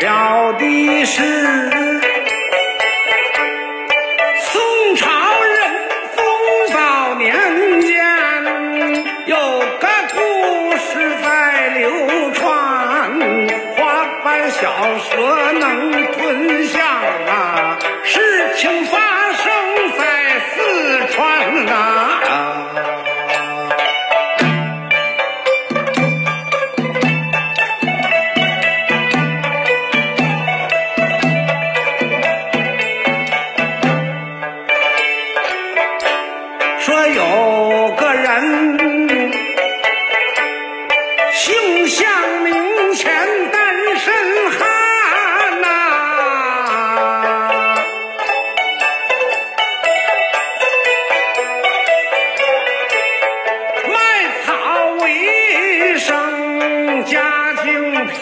说的是宋朝人风早年间有个故事在流传，花瓣小蛇能吞下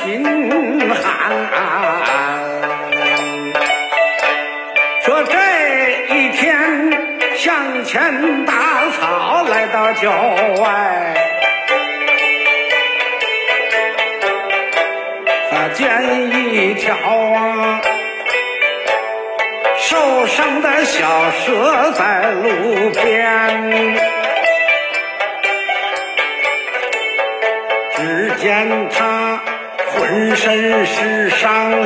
心寒。说这一天向前打草，来到郊外，他见一条啊受伤的小蛇在路边，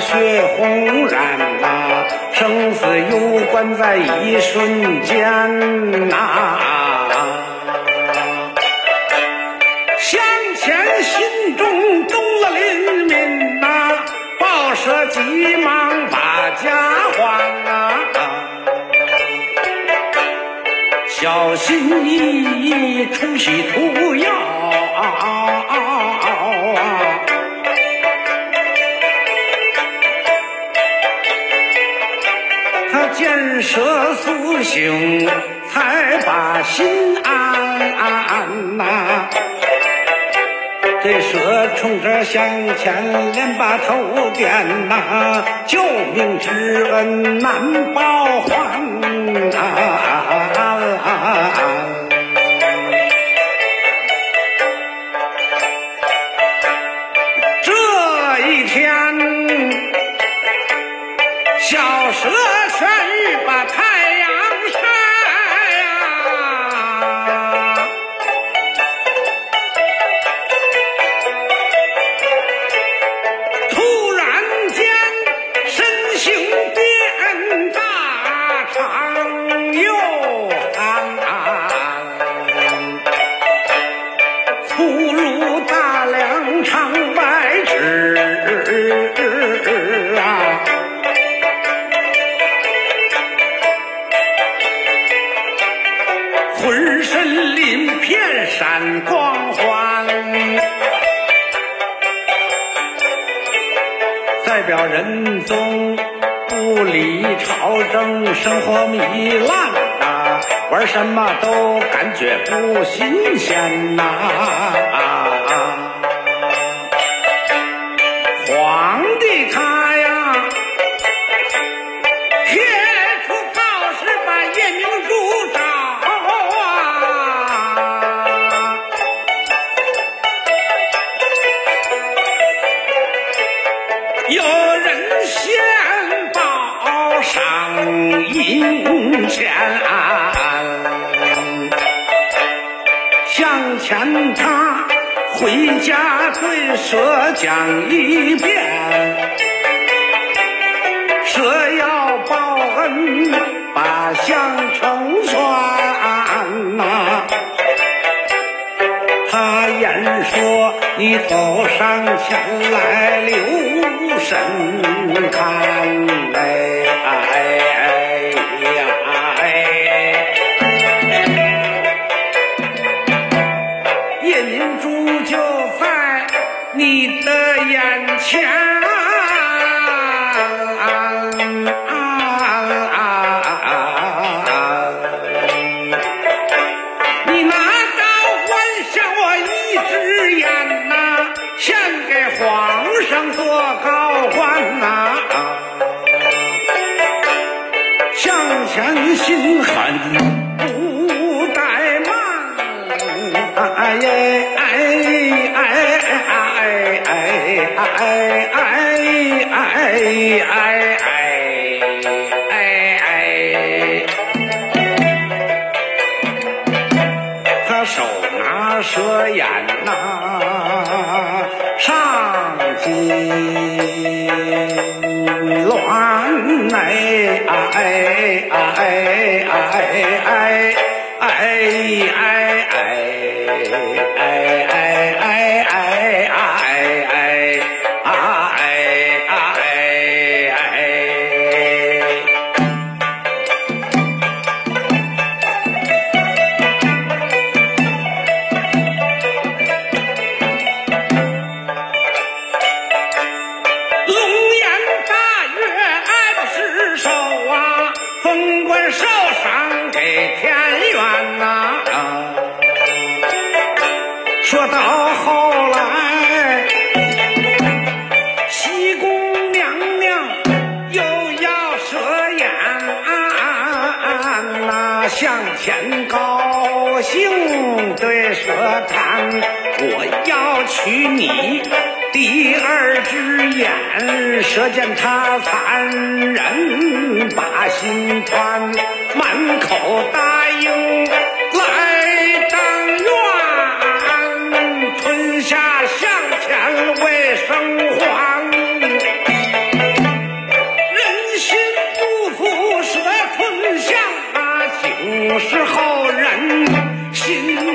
血红染呐、生死攸关在一瞬间呐、向前心中动了怜悯呐、报社急忙把家还呐、小心翼翼出洗涂药啊。见蛇苏醒，才把心安安呐、这蛇冲着向前，连把头点呐、救命之恩难报还啊！表仁宗不理朝政，生活糜烂啊，玩什么都感觉不新鲜呐、向前他回家对蛇讲一遍，蛇要报恩把相成全呐、他言说：“你走上前来，留神看，哎哎哎。哎！夜明珠就在你的眼前。”心狠，不怠慢。哎哎哎哎哎哎哎哎哎哎哎哎哎！他手拿蛇眼。哎哎哎哎哎哎哎后来，西宫娘娘又要设宴，那向前高兴对蛇谈，我要娶你第二只眼，蛇见他残忍把心团，满口答应来人心